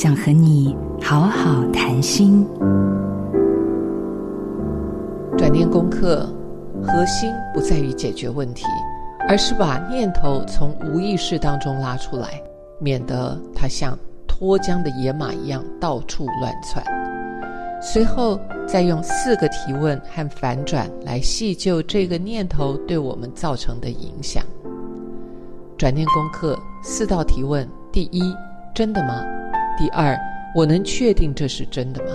想和你好好谈心。转念功课核心不在于解决问题，而是把念头从无意识当中拉出来，免得它像脱缰的野马一样到处乱窜。随后再用四个提问和反转来细究这个念头对我们造成的影响。转念功课四道提问：第一，真的吗？第二，我能确定这是真的吗？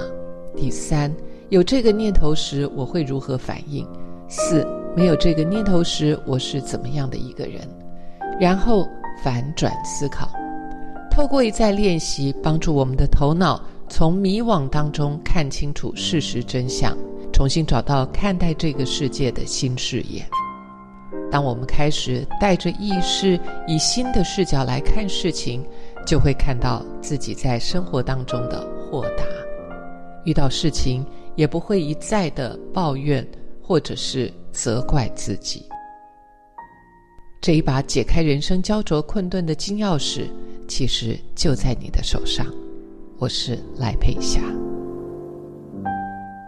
第三，有这个念头时我会如何反应？四，没有这个念头时我是怎么样的一个人？然后反转思考，透过一再练习，帮助我们的头脑从迷惘当中看清楚事实真相，重新找到看待这个世界的新视野。当我们开始带着意识，以新的视角来看事情，就会看到自己在生活当中的豁达。遇到事情也不会一再的抱怨，或者是责怪自己。这一把解开人生焦灼困顿的金钥匙，其实就在你的手上。我是赖佩霞，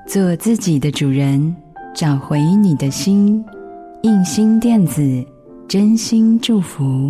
做自己的主人，找回你的心。印心电子真心祝福，